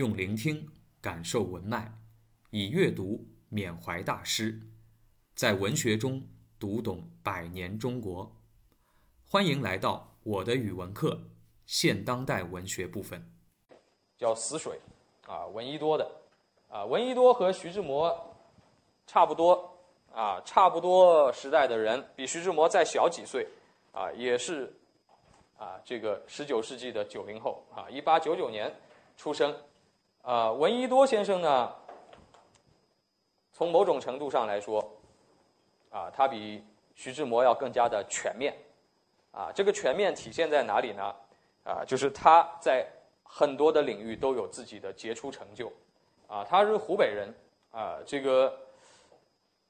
用聆听感受文脉，以阅读缅怀大师，在文学中读懂百年中国。欢迎来到我的语文课现当代文学部分。叫《死水》，啊，闻一多的，啊，闻一多和徐志摩差不多，啊，差不多时代的人，比徐志摩再小几岁，啊，也是，啊，这个十九世纪的九零后，啊，一八九九年出生。啊，闻一多先生呢，从某种程度上来说，啊，他比徐志摩要更加的全面，啊，这个全面体现在哪里呢？啊，就是他在很多的领域都有自己的杰出成就，啊，他是湖北人，啊，这个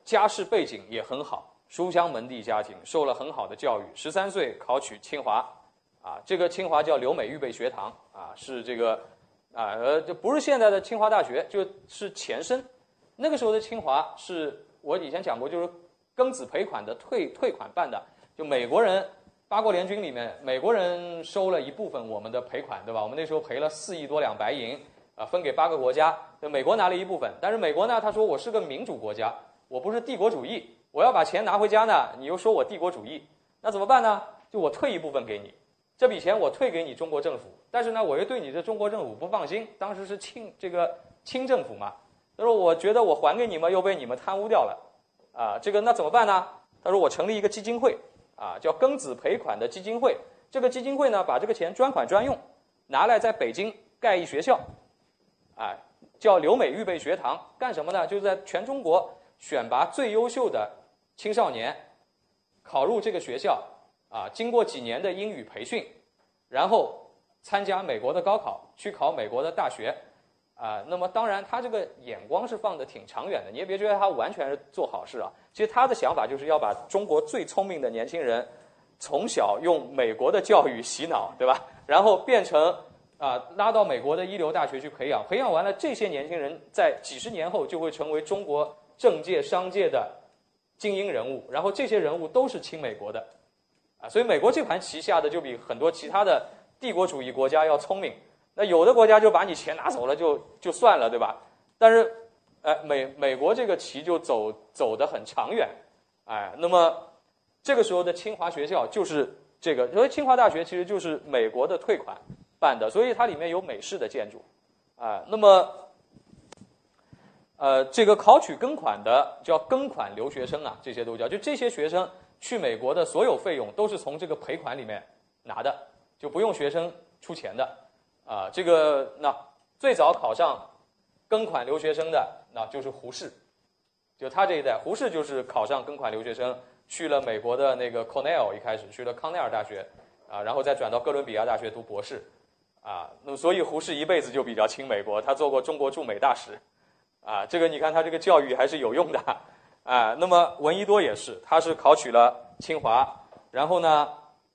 家世背景也很好，书香门第家庭，受了很好的教育，十三岁考取清华，啊，这个清华叫留美预备学堂，啊，是这个。啊，呃，就不是现在的清华大学，就是前身。那个时候的清华是我以前讲过，就是庚子赔款的退退款办的。就美国人八国联军里面，美国人收了一部分我们的赔款，对吧？我们那时候赔了四亿多两白银，啊，分给八个国家。就美国拿了一部分，但是美国呢，他说我是个民主国家，我不是帝国主义，我要把钱拿回家呢，你又说我帝国主义，那怎么办呢？就我退一部分给你。这笔钱我退给你中国政府，但是呢，我又对你的中国政府不放心。当时是清这个清政府嘛，他说我觉得我还给你们又被你们贪污掉了，啊，这个那怎么办呢？他说我成立一个基金会，啊，叫庚子赔款的基金会。这个基金会呢，把这个钱专款专用，拿来在北京盖一学校，啊，叫留美预备学堂，干什么呢？就是在全中国选拔最优秀的青少年，考入这个学校。啊，经过几年的英语培训，然后参加美国的高考，去考美国的大学，啊，那么当然他这个眼光是放的挺长远的，你也别觉得他完全是做好事啊。其实他的想法就是要把中国最聪明的年轻人，从小用美国的教育洗脑，对吧？然后变成啊，拉到美国的一流大学去培养，培养完了这些年轻人，在几十年后就会成为中国政界、商界的精英人物，然后这些人物都是亲美国的。啊，所以美国这盘棋下的就比很多其他的帝国主义国家要聪明。那有的国家就把你钱拿走了就就算了，对吧？但是，哎，美美国这个棋就走走得很长远，哎，那么这个时候的清华学校就是这个，因为清华大学其实就是美国的退款办的，所以它里面有美式的建筑，啊，那么，呃，这个考取庚款的叫庚款留学生啊，这些都叫，就这些学生。去美国的所有费用都是从这个赔款里面拿的，就不用学生出钱的，啊，这个那最早考上庚款留学生的那就是胡适，就他这一代，胡适就是考上庚款留学生，去了美国的那个 Cornell，一开始去了康奈尔大学，啊，然后再转到哥伦比亚大学读博士，啊，那么所以胡适一辈子就比较亲美国，他做过中国驻美大使，啊，这个你看他这个教育还是有用的。啊，那么闻一多也是，他是考取了清华，然后呢，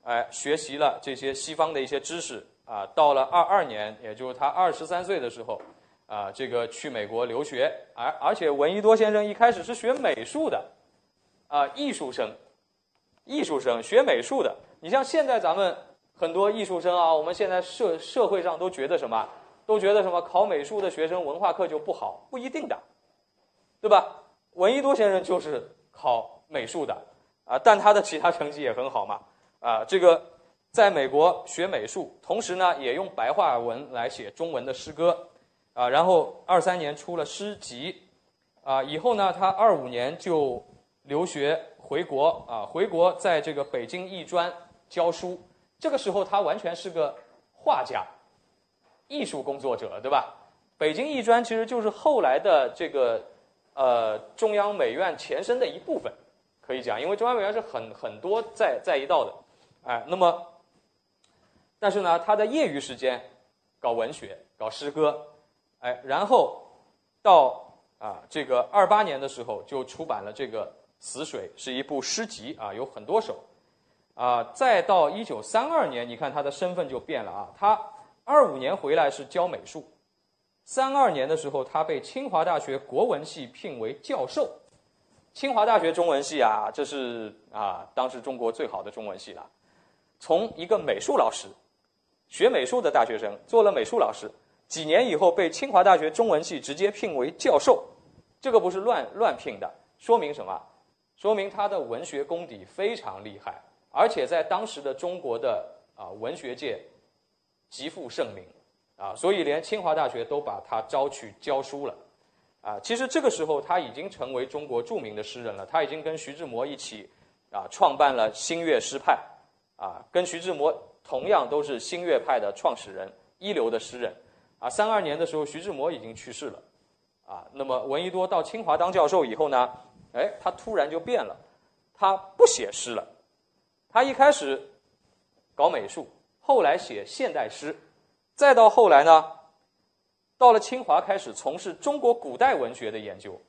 哎，学习了这些西方的一些知识啊。到了二二年，也就是他二十三岁的时候，啊，这个去美国留学，而而且闻一多先生一开始是学美术的，啊，艺术生，艺术生学美术的。你像现在咱们很多艺术生啊，我们现在社社会上都觉得什么？都觉得什么？考美术的学生文化课就不好？不一定的，对吧？闻一多先生就是考美术的啊，但他的其他成绩也很好嘛啊。这个在美国学美术，同时呢也用白话文来写中文的诗歌啊。然后二三年出了诗集啊，以后呢他二五年就留学回国啊，回国在这个北京艺专教书。这个时候他完全是个画家、艺术工作者，对吧？北京艺专其实就是后来的这个。呃，中央美院前身的一部分，可以讲，因为中央美院是很很多在在一道的，哎，那么，但是呢，他在业余时间搞文学，搞诗歌，哎，然后到啊这个二八年的时候就出版了这个《死水》，是一部诗集啊，有很多首，啊，再到一九三二年，你看他的身份就变了啊，他二五年回来是教美术。三二年的时候，他被清华大学国文系聘为教授。清华大学中文系啊，这是啊，当时中国最好的中文系了。从一个美术老师，学美术的大学生做了美术老师，几年以后被清华大学中文系直接聘为教授，这个不是乱乱聘的，说明什么？说明他的文学功底非常厉害，而且在当时的中国的啊文学界极负盛名啊，所以连清华大学都把他招去教书了啊。其实这个时候他已经成为中国著名的诗人了，他已经跟徐志摩一起啊创办了新月诗派啊，跟徐志摩同样都是新月派的创始人，一流的诗人啊。三二年的时候，徐志摩已经去世了啊。那么闻一多到清华当教授以后呢？哎，他突然就变了，他不写诗了，他一开始搞美术，后来写现代诗，再到后来呢，到了清华开始从事中国古代文学的研究，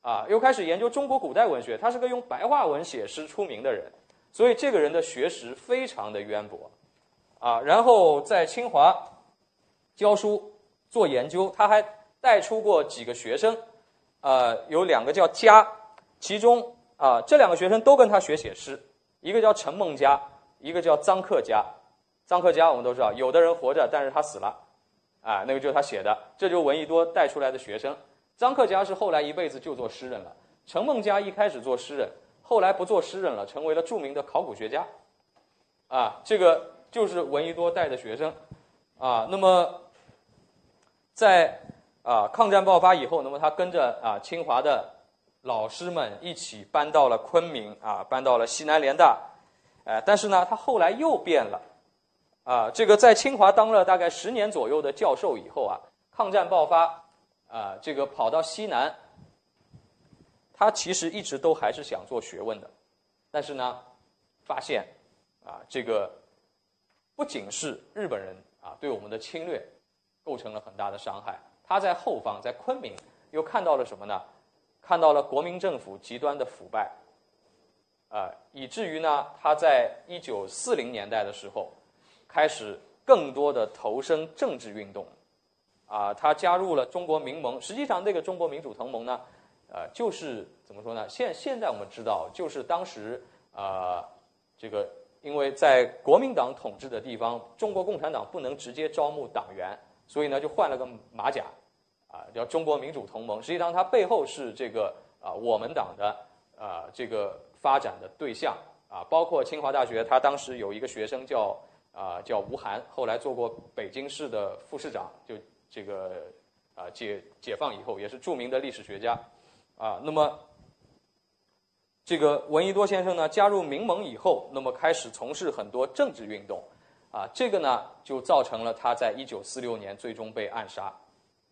啊，又开始研究中国古代文学。他是个用白话文写诗出名的人，所以这个人的学识非常的渊博，啊，然后在清华教书做研究，他还带出过几个学生，呃，有两个叫嘉。其中啊，这两个学生都跟他学写诗，一个叫陈梦家，一个叫臧克家。臧克家我们都知道，有的人活着，但是他死了，啊，那个就是他写的，这就是闻一多带出来的学生。臧克家是后来一辈子就做诗人了，陈梦家一开始做诗人，后来不做诗人了，成为了著名的考古学家，啊，这个就是闻一多带的学生，啊，那么在啊抗战爆发以后，那么他跟着啊清华的。老师们一起搬到了昆明啊，搬到了西南联大，哎，但是呢，他后来又变了，啊，这个在清华当了大概十年左右的教授以后啊，抗战爆发，啊，这个跑到西南，他其实一直都还是想做学问的，但是呢，发现，啊，这个不仅是日本人啊对我们的侵略构成了很大的伤害，他在后方在昆明又看到了什么呢？看到了国民政府极端的腐败，啊，以至于呢，他在一九四零年代的时候，开始更多的投身政治运动，啊，他加入了中国民盟。实际上，那个中国民主同盟呢，呃，就是怎么说呢？现现在我们知道，就是当时啊，这个因为在国民党统治的地方，中国共产党不能直接招募党员，所以呢，就换了个马甲。啊，叫中国民主同盟，实际上它背后是这个啊，我们党的啊这个发展的对象啊，包括清华大学，他当时有一个学生叫啊叫吴晗，后来做过北京市的副市长，就这个啊解解放以后也是著名的历史学家啊。那么这个闻一多先生呢，加入民盟以后，那么开始从事很多政治运动啊，这个呢就造成了他在一九四六年最终被暗杀。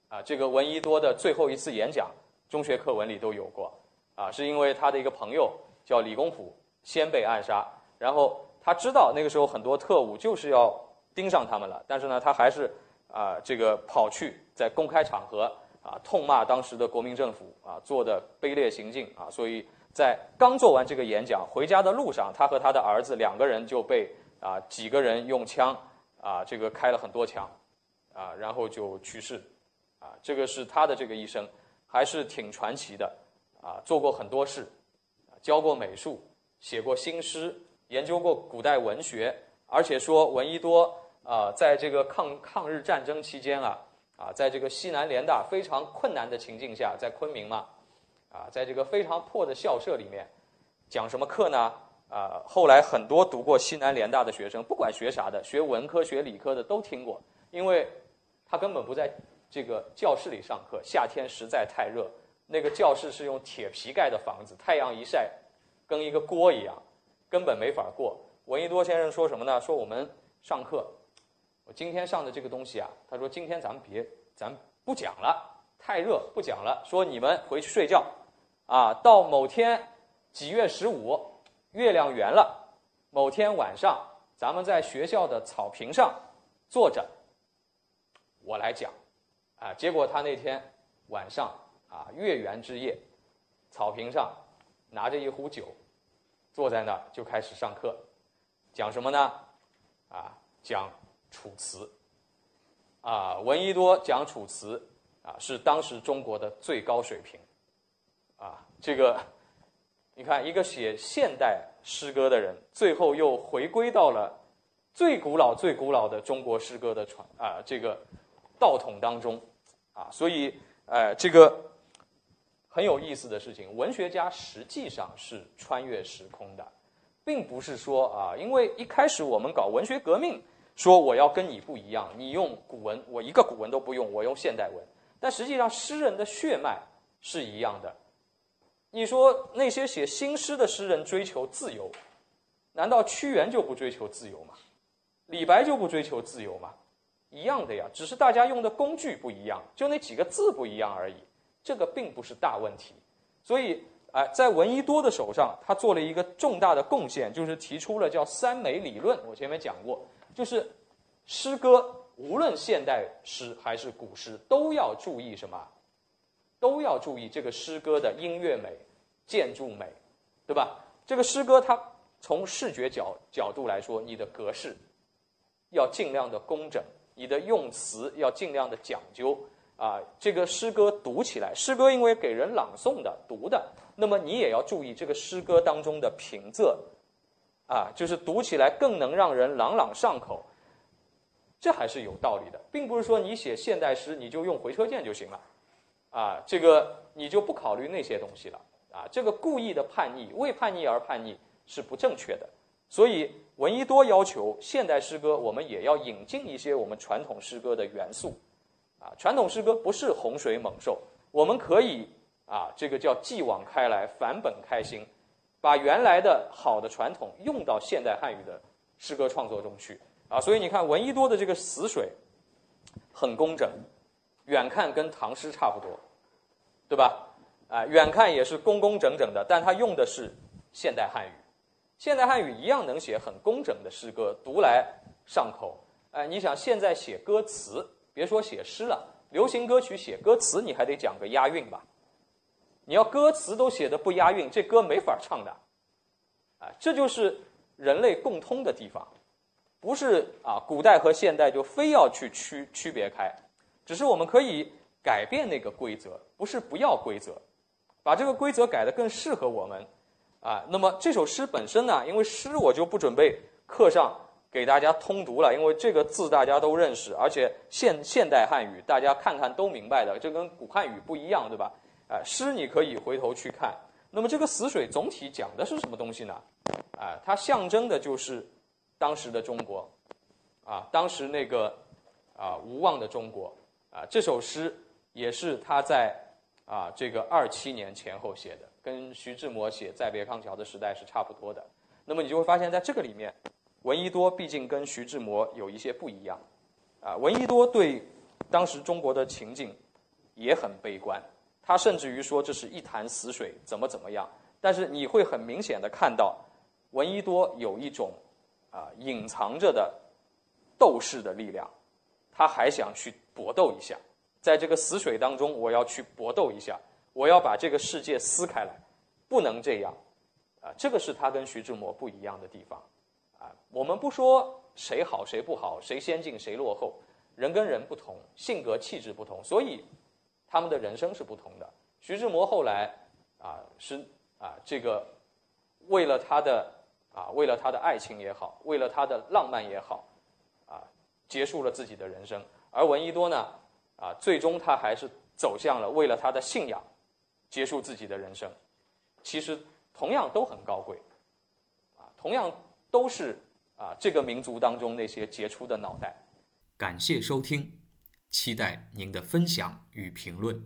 啊，这个闻一多的最后一次演讲，中学课文里都有过。啊，是因为他的一个朋友叫李公甫先被暗杀，然后他知道那个时候很多特务就是要盯上他们了，但是呢，他还是啊，这个跑去在公开场合啊痛骂当时的国民政府啊做的卑劣行径啊，所以在刚做完这个演讲回家的路上，他和他的儿子两个人就被啊几个人用枪啊这个开了很多枪啊，然后就去世。啊，这个是他的这个一生，还是挺传奇的，啊，做过很多事，教过美术，写过新诗，研究过古代文学，而且说闻一多啊，在这个抗抗日战争期间啊，啊，在这个西南联大非常困难的情境下，在昆明嘛，啊，在这个非常破的校舍里面，讲什么课呢？啊，后来很多读过西南联大的学生，不管学啥的，学文科学理科的都听过，因为他根本不在。这个教室里上课，夏天实在太热。那个教室是用铁皮盖的房子，太阳一晒，跟一个锅一样，根本没法过。闻一多先生说什么呢？说我们上课，我今天上的这个东西啊，他说今天咱们别，咱不讲了，太热，不讲了。说你们回去睡觉，啊，到某天几月十五，月亮圆了，某天晚上，咱们在学校的草坪上坐着，我来讲。啊，结果他那天晚上啊，月圆之夜，草坪上拿着一壶酒，坐在那儿就开始上课，讲什么呢？啊，讲楚辞。啊，闻一多讲楚辞啊，是当时中国的最高水平。啊，这个你看，一个写现代诗歌的人，最后又回归到了最古老、最古老的中国诗歌的传啊，这个。道统当中，啊，所以，呃，这个很有意思的事情，文学家实际上是穿越时空的，并不是说啊，因为一开始我们搞文学革命，说我要跟你不一样，你用古文，我一个古文都不用，我用现代文，但实际上诗人的血脉是一样的。你说那些写新诗的诗人追求自由，难道屈原就不追求自由吗？李白就不追求自由吗？一样的呀，只是大家用的工具不一样，就那几个字不一样而已，这个并不是大问题。所以，哎，在闻一多的手上，他做了一个重大的贡献，就是提出了叫三美理论。我前面讲过，就是诗歌无论现代诗还是古诗，都要注意什么？都要注意这个诗歌的音乐美、建筑美，对吧？这个诗歌它从视觉角角度来说，你的格式要尽量的工整。你的用词要尽量的讲究啊，这个诗歌读起来，诗歌因为给人朗诵的、读的，那么你也要注意这个诗歌当中的平仄，啊，就是读起来更能让人朗朗上口，这还是有道理的，并不是说你写现代诗你就用回车键就行了，啊，这个你就不考虑那些东西了，啊，这个故意的叛逆，为叛逆而叛逆是不正确的，所以。闻一多要求现代诗歌，我们也要引进一些我们传统诗歌的元素，啊，传统诗歌不是洪水猛兽，我们可以啊，这个叫继往开来，返本开心，把原来的好的传统用到现代汉语的诗歌创作中去，啊，所以你看闻一多的这个死水，很工整，远看跟唐诗差不多，对吧？啊，远看也是工工整整的，但他用的是现代汉语。现代汉语一样能写很工整的诗歌，读来上口。哎，你想现在写歌词，别说写诗了，流行歌曲写歌词，你还得讲个押韵吧？你要歌词都写的不押韵，这歌没法唱的。啊，这就是人类共通的地方，不是啊，古代和现代就非要去区区别开，只是我们可以改变那个规则，不是不要规则，把这个规则改得更适合我们。啊，那么这首诗本身呢？因为诗我就不准备课上给大家通读了，因为这个字大家都认识，而且现现代汉语大家看看都明白的，这跟古汉语不一样，对吧？啊，诗你可以回头去看。那么这个死水总体讲的是什么东西呢？啊，它象征的就是当时的中国，啊，当时那个啊无望的中国。啊，这首诗也是他在啊这个二七年前后写的。跟徐志摩写《再别康桥》的时代是差不多的，那么你就会发现在这个里面，闻一多毕竟跟徐志摩有一些不一样，啊，闻一多对当时中国的情景也很悲观，他甚至于说这是一潭死水，怎么怎么样。但是你会很明显的看到，闻一多有一种啊隐藏着的斗士的力量，他还想去搏斗一下，在这个死水当中，我要去搏斗一下。我要把这个世界撕开来，不能这样，啊，这个是他跟徐志摩不一样的地方，啊，我们不说谁好谁不好，谁先进谁落后，人跟人不同，性格气质不同，所以他们的人生是不同的。徐志摩后来啊是啊这个为了他的啊为了他的爱情也好，为了他的浪漫也好，啊结束了自己的人生，而闻一多呢啊最终他还是走向了为了他的信仰。结束自己的人生，其实同样都很高贵，啊，同样都是啊这个民族当中那些杰出的脑袋。感谢收听，期待您的分享与评论。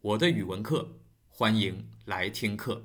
我的语文课，欢迎来听课。